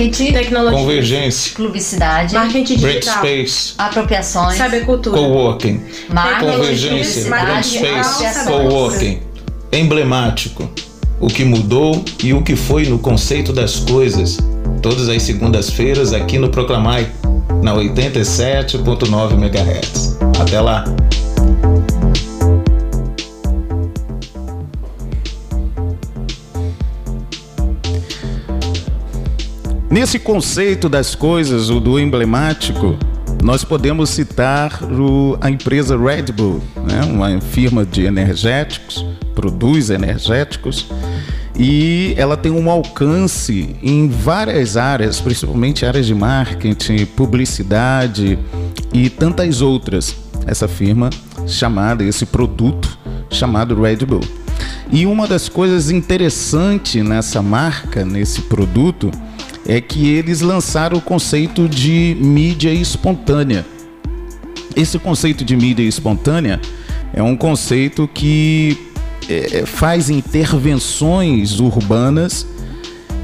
marketing, tecnologia, convergência, publicidade, marketing digital, breakspace, apropriações, cybercultura, coworking, marketing, convergência, breakspace, coworking, emblemático, o que mudou e o que foi no conceito das coisas. Todas as segundas-feiras aqui no Proclamai, na 87.9 MHz. Até lá! Nesse conceito das coisas, o do emblemático, nós podemos citar o, a empresa Red Bull, né? uma firma de energéticos, produz energéticos, e ela tem um alcance em várias áreas, principalmente áreas de marketing, publicidade e tantas outras. Essa firma chamada, esse produto chamado Red Bull. E uma das coisas interessantes nessa marca, nesse produto, é que eles lançaram o conceito de mídia espontânea. Esse conceito de mídia espontânea é um conceito que é, faz intervenções urbanas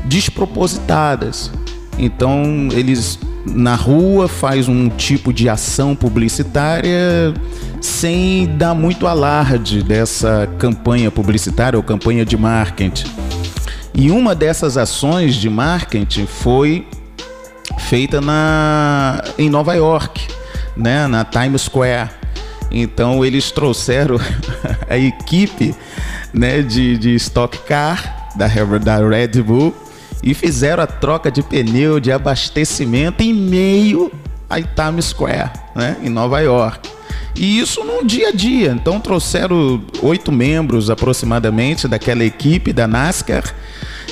despropositadas. Então eles na rua faz um tipo de ação publicitária sem dar muito alarde dessa campanha publicitária ou campanha de marketing. E uma dessas ações de marketing foi feita na, em Nova York, né, na Times Square. Então eles trouxeram a equipe né, de, de Stock Car da, da Red Bull e fizeram a troca de pneu de abastecimento em meio a Times Square, né, em Nova York. E isso no dia a dia. Então trouxeram oito membros aproximadamente daquela equipe da NASCAR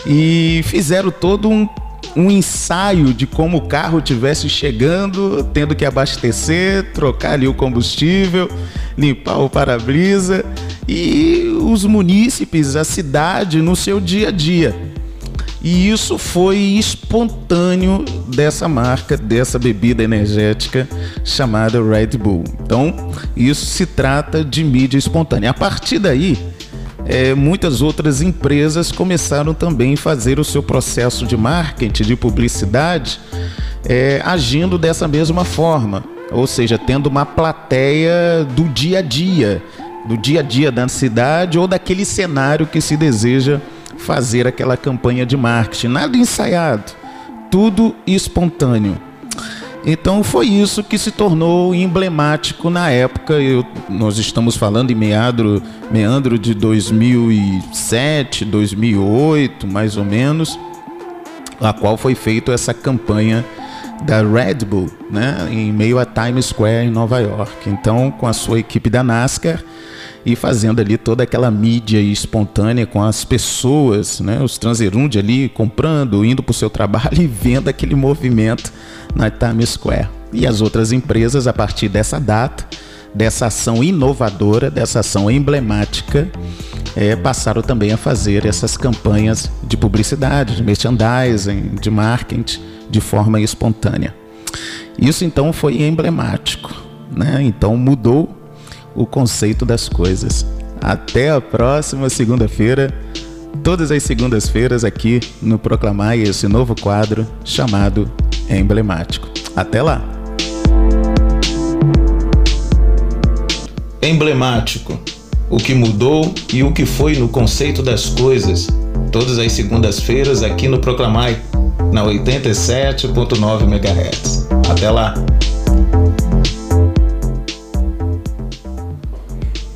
e fizeram todo um, um ensaio de como o carro tivesse chegando, tendo que abastecer, trocar ali o combustível, limpar o para-brisa e os munícipes, a cidade no seu dia a dia. E isso foi espontâneo dessa marca, dessa bebida energética chamada Red Bull. Então, isso se trata de mídia espontânea. A partir daí, é, muitas outras empresas começaram também a fazer o seu processo de marketing, de publicidade, é, agindo dessa mesma forma. Ou seja, tendo uma plateia do dia a dia, do dia a dia da cidade ou daquele cenário que se deseja fazer aquela campanha de marketing. Nada ensaiado, tudo espontâneo. Então foi isso que se tornou emblemático na época. Eu, nós estamos falando em meandro, meandro de 2007, 2008, mais ou menos, a qual foi feita essa campanha da Red Bull, né, em meio a Times Square em Nova York. Então, com a sua equipe da NASCAR, e fazendo ali toda aquela mídia espontânea com as pessoas, né, os transeuntes ali comprando, indo para o seu trabalho e vendo aquele movimento na Times Square. E as outras empresas, a partir dessa data, dessa ação inovadora, dessa ação emblemática, é, passaram também a fazer essas campanhas de publicidade, de merchandising, de marketing, de forma espontânea. Isso então foi emblemático, né? Então mudou o conceito das coisas. Até a próxima segunda-feira, todas as segundas-feiras aqui no Proclamar esse novo quadro chamado Emblemático. Até lá! Emblemático. O que mudou e o que foi no conceito das coisas. Todas as segundas-feiras aqui no Proclamai, na 87.9 MHz. Até lá!